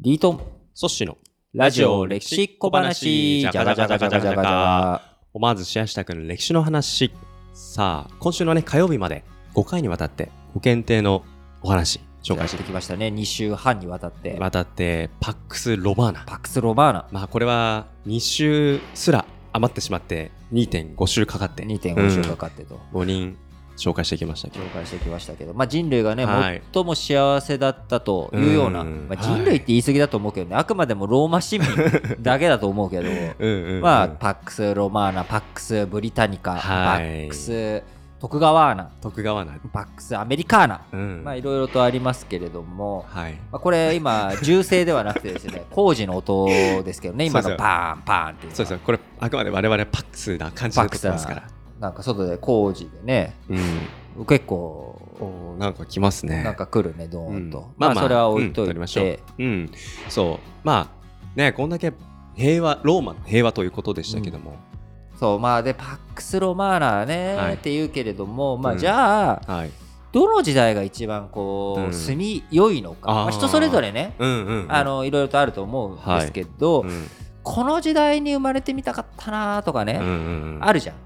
リートン、ソッシのラジオ歴史小話、じゃがじゃがじゃがじゃが。思わずシェアしたくなる歴史の話。さあ、今週のね、火曜日まで5回にわたって五賢帝のお話紹介してきましたね。2週半にわたって。わたって、パックス・ロマーナ。パックス・ロマーナ。まあ、これは2週すら余ってしまって2.5週かかって、2.5週かかってと。5人紹介してきましたけど。紹介してきましたけど、まあ、人類がね、はい。最も幸せだったというような、うんまあ、人類って言い過ぎだと思うけどね、あくまでもローマ市民だけだと思うけど、まあ、パックス・ロマーナ、パックス・ブリタニカ、パはい。ックス・トクガワーナ、徳川な。パックス・アメリカーナ、うん。まあ、いろいろとありますけれども、はい。まあ、これ今、銃声ではなくてですね、工事の音ですけどね、今のパーンパーンっていうのは。そうですよ。これ、あくまで我々パックスな感じで撮ってますから。なんか外で工事でね、うん。結構、おーなんか来ますね。なんか来るね、ドーンと。うんまあ、それは置いうんとい撮りましょうて、うん、そう。まあ、ね、こんだけ平和、ローマの平和ということでしたけども。そう、まあ、で、パックス・ロマーナね、はいって言うけれども、まあ、うんじゃあ、はい。どの時代が一番こう、うん住み良いのか、まあ、人それぞれね、うんうん、うん。あ、のいろいろとあると思うんですけど、うん、この時代に生まれてみたかったなとかね、うんうんうん。あるじゃん。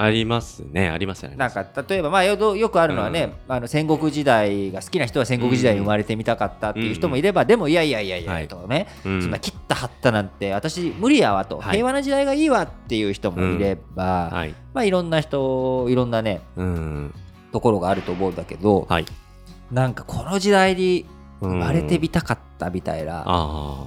ありますね、ありますよね。なんか例えば、まあ、よよくあるのはね、あの戦国時代が好きな人は戦国時代に生まれてみたかったっていう人もいれば、でもいやいやいやいや、はいとかね、うんそんな切った張ったなんて私無理やわと、はい平和な時代がいいわっていう人もいれば、はい。まあいろんな人いろんなねうん。ところがあると思うんだけど、はい。なんかこの時代に生生まれてみたかったみたいな、ああ。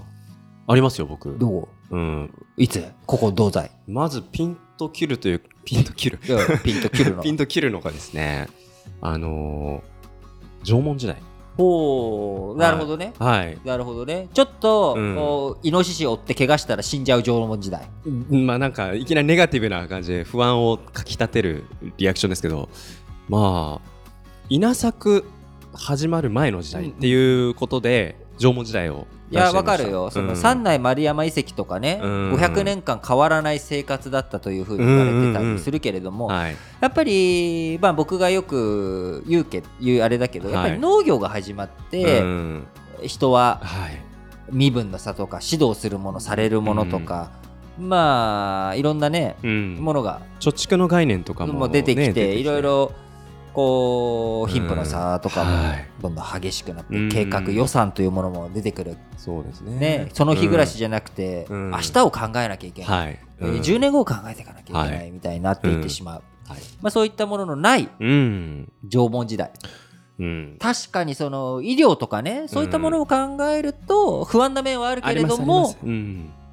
ありますよ、僕。どう？うん。いつ？ここ同罪まず、ピンと切るという、ピンと切る。ピンと切るの。ピンと切るのがですね、あのー、縄文時代。ほうなるほどね、はい。なるほどね。ちょっと、うん。こうイノシシ追って怪我したら死んじゃう縄文時代。まあなんかいきなりネガティブな感じで不安をかき立てるリアクションですけど。まあ稲作始まる前の時代っていうことで縄文時代をいやわかるよ、そのうん三内丸山遺跡とかね、うん。500年間変わらない生活だったというふうに言われてたりするけれども、はい。やっぱり、まあ、僕がよく言うけ言うあれだけど、やっぱりはい農業が始まって、うん。人ははい。身分の差とか指導するものされるものとか、まあいろんなね、うん。ものが貯蓄の概念とかも、もう出てきて,、いろいろこう貧富の差とかもはい。どんどん激しくなって、うん。計画予算というものも出てくる、そうですね。ね、その日暮らしじゃなくて、うん。明日を考えなきゃいけない、はい、えーうん。10年後を考えていかなきゃいけなはい。みたいになっていってしまう、はい。まあ、そういったもののないうん。縄文時代。うん。確かにその医療とかねそういったものを考えると不安な面はあるけれども、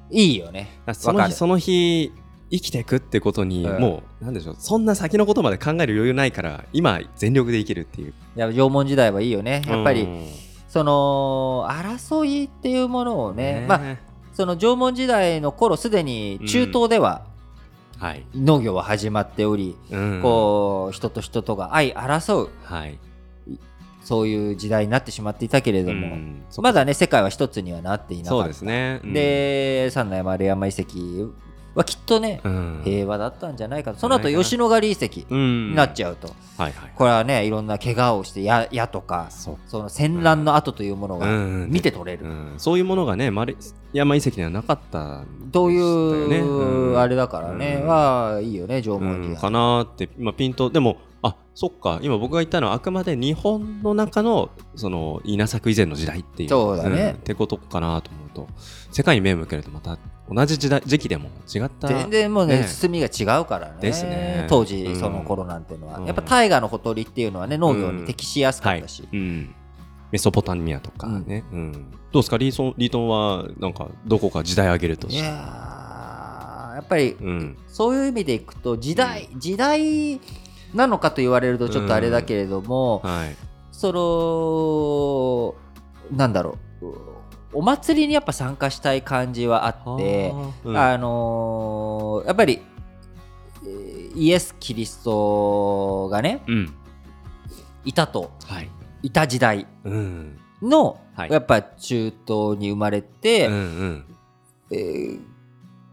いいよね。その日生きていくってことに、うん。もうなんでしょうそんな先のことまで考える余裕ないから今全力で生きるっていう。いや縄文時代はいいよね。やっぱり、うんその争いっていうものをねねまあその縄文時代の頃すでに中東でははい、農業は始まっており、うん。こう人と人とが相争うはい。そういう時代になってしまっていたけれども、うん。そまだね世界は一つにはなっていなかった。そうですね、うん、で三内丸山遺跡はきっとね、うん。平和だったんじゃないかと。その後吉野ヶ里遺跡うん。になっちゃうと、はいはい。これはねいろんな怪我をして矢矢とかその戦乱の跡というものがうん。見て取れる、うん、そういうものがね丸山遺跡にはなかったんとう、うん。あれだからね、うん。はいいよね縄文時代、うんかなーって。今ピントでもあそっか。今僕が言ったのはあくまで日本の中のその稲作以前の時代っていう。そうだね。ん。ってことかなと思うと。世界に目を向けるとまた同じ時代時期でも違った。全然もうねね。進みが違うからね。ですね。当時うんその頃なんていうのは、うん。やっぱ大河のほとりっていうのはね農業に適しやすかったし、うん、メソポタミアとかね、うん。どうですか？リーソンリートンはなんかどこか時代上げるとして。いやっぱりうん。そういう意味でいくと時代、時代なのかと言われるとちょっとあれだけれども、はい。そのなんだろうお祭りにやっぱ参加したい感じはあって、はあうん。あのーやっぱりえーイエス・キリストがねうん。いたと。はい。いた時代うん。の、はい。やっぱ中東に生まれて、うんうん。えー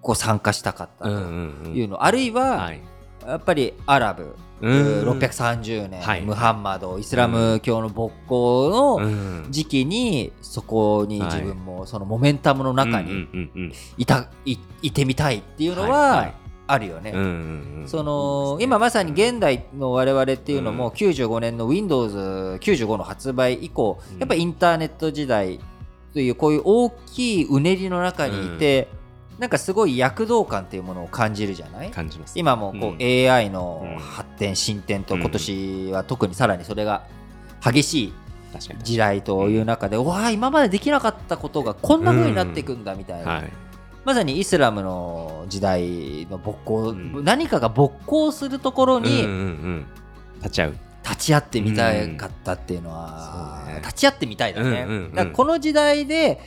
こう参加したかったうんとうんうん。いうの、あるいは、はいやっぱりアラブうん。630年、はい。ムハンマドイスラム教の勃興うのん。時期にそこに自分もそのモメンタムの中にいたいいてみたいっていうのはあるよね。その今まさに現代の我々っていうのも95年の Windows95 の発売以降うん。やっぱりインターネット時代というこういう大きいうねりの中にいてなんかすごい躍動感っていうものを感じるじゃない？感じます。今もこうん。う AI のうん発展進展とうん。今年は特にさらにそれが激しい時代という中でうわあ今までできなかったことがこんな風になっていくんだみたいな。はい。まさにイスラムの時代の勃興、うん。何かが勃興するところうんうんにうん。立ち会う。立ち会ってみたかったっていうのは、ね。立ち会ってみたいだね、うんうんうん。この時代で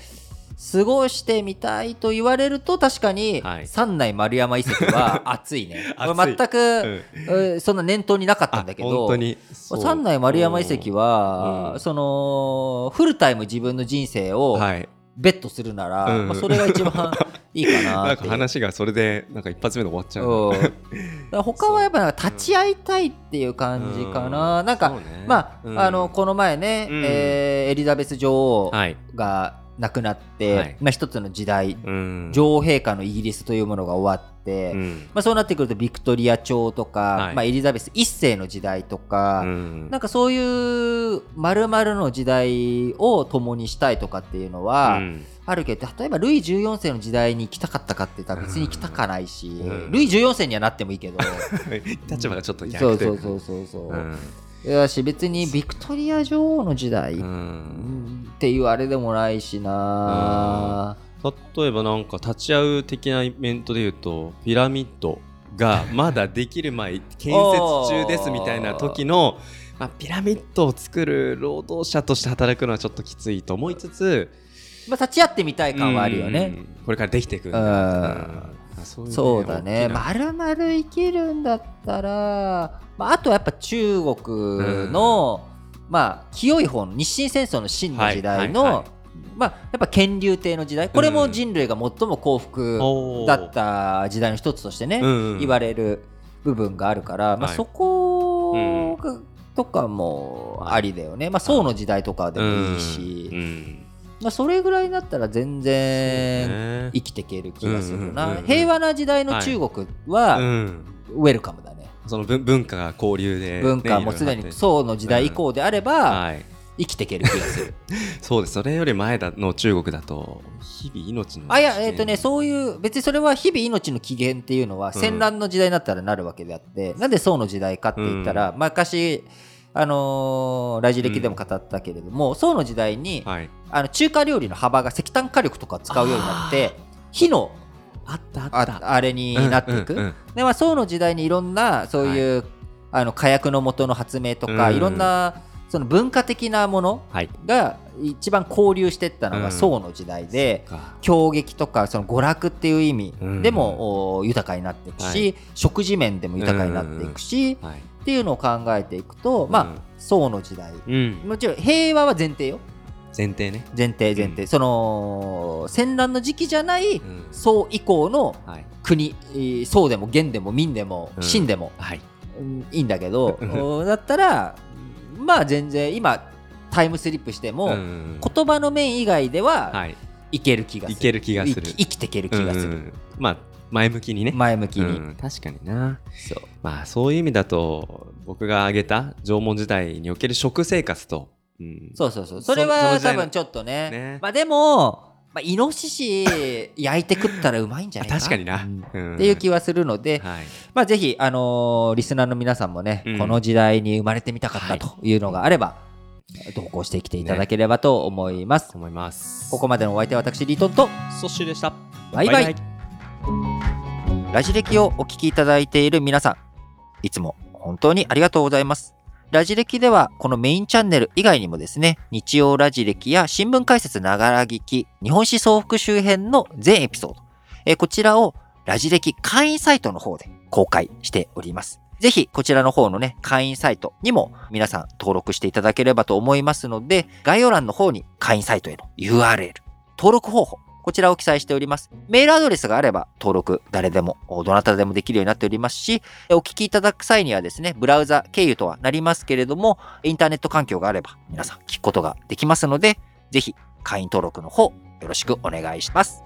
過ごしてみたいと言われると確かにはい。三内丸山遺跡は 熱いね。全く、うん。えーそんな念頭になかったんだけあど本当に。そう三内丸山遺跡は、う。ん。そのフルタイム自分の人生をはい。ベットするなら、うん。まあ、それが一番 いいかななんか。話がそれでなんか一発目で終わっちゃう。う。他はやっぱなんか立ち会いたいっていう感じかな、なんか、そうね。まあ、うん。あのこの前ね、うん。えーエリザベス女王はい。が亡くなって、はい。まあ、一つの時代、うん。女王陛下のイギリスというものが終わって、うん。まあ、そうなってくるとビクトリア朝とか、はい。まあ、エリザベス一世の時代とか、うん。なんかそういう丸々の時代を共にしたいとかっていうのは、うん。あるけど例えばルイ14世の時代に行きたかったかって言ったら別に行きたかないし、うん。ルイ14世にはなってもいいけど。立場がちょっと逆そうそうそうそうそう、やし別にビクトリア女王の時代っていうあれでもないしな、例えばなんか立ち会う的なイベントで言うとピラミッドがまだできる前建設中ですみたいな時の、まあ、ピラミッドを作る労働者として働くのはちょっときついと思いつつまあ、立ち会ってみたい感はあるよね、うん。これからできていくんだそういうそうだね。るまる生きるんだったら、まあ、あとはやっぱ中国の、まあ清い方の日清戦争の真の時代の、はいはいはい。まあ、やっぱ乾隆帝の時代。これも人類が最も幸福だった時代の一つとしてね、うんうん。言われる部分があるから、まあ、はい。そこが、とかもありだよね、まあ、宋の時代とかでもいいし、うん。うんまあ、それぐらいになったら全然ね。生きていける気がするな、うんうんうんうん平和な時代の中国はうん。ウェルカムだね、その文文化が交流でね、文化もすでに宋の時代以降であればはい。生きていける気がする、そうです。それより前だの中国だと日々命のあいやえっ、とねそういう別にそれは日々命の起源っていうのは戦乱の時代になったらなるわけであって、なんで宋の時代かって言ったら、昔あのーラジ歴でも語ったけれども、宋の時代に、はい。あの中華料理の幅が石炭火力とか使うようになって火のあったあああれになっていく、うんうんうんでまあ宋の時代にいろんなそういう、あの火薬の元の発明とか、うん。いろんなその文化的なものはい。が一番交流していったのうん。が宋の時代で、か。狂劇とかその娯楽っていう意味うん。でも、お豊かになっていくし、はい。食事面でも豊かになっていくし、はいっていうのを考えていくと、まあうん宋の時代。うん。もちろん平和は前提よ。前提ね。前提前提、その戦乱の時期じゃないうん。宋以降のはい。国えー宋でも元でも民でもうん。秦でも、はい。うんいいんだけどだったらまあ全然今タイムスリップしても、うん言葉の面以外でははい。いける気がする、いける気がする。生きていける気がする、うん。まあ前向きにね。前向きに、うん。確かにな。そう。まあそういう意味だと僕が挙げた縄文時代における食生活と、うん、そうそうそう。それは多分ちょっとね。ね。まあでも、まあ、イノシシ焼いて食ったらうまいんじゃないか？確かにな、うん。うん。っていう気はするので、はい。まあ、ぜひ、あのーリスナーの皆さんもね、うん。この時代に生まれてみたかったというのがあれば、投稿してきていただければと思います。思います。ここまでのお相手は私、リートンと、ソッシーでした。バイバイラジ歴をお聞きいただいている皆さん、いつも本当にありがとうございます。ラジ歴ではこのメインチャンネル以外にもですね、日曜ラジ歴や新聞解説ながら聞き、日本史総復周辺の全エピソード、えこちらをラジ歴会員サイトの方で公開しております。ぜひこちらの方のね、会員サイトにも皆さん登録していただければと思いますので、概要欄の方に会員サイトへの URL、登録方法こちらを記載しております。メールアドレスがあれば登録誰でも、どなたでもできるようになっておりますし、お聞きいただく際にはですね、ブラウザ経由とはなりますけれども、インターネット環境があれば皆さん聞くことができますので、ぜひ会員登録の方よろしくお願いします。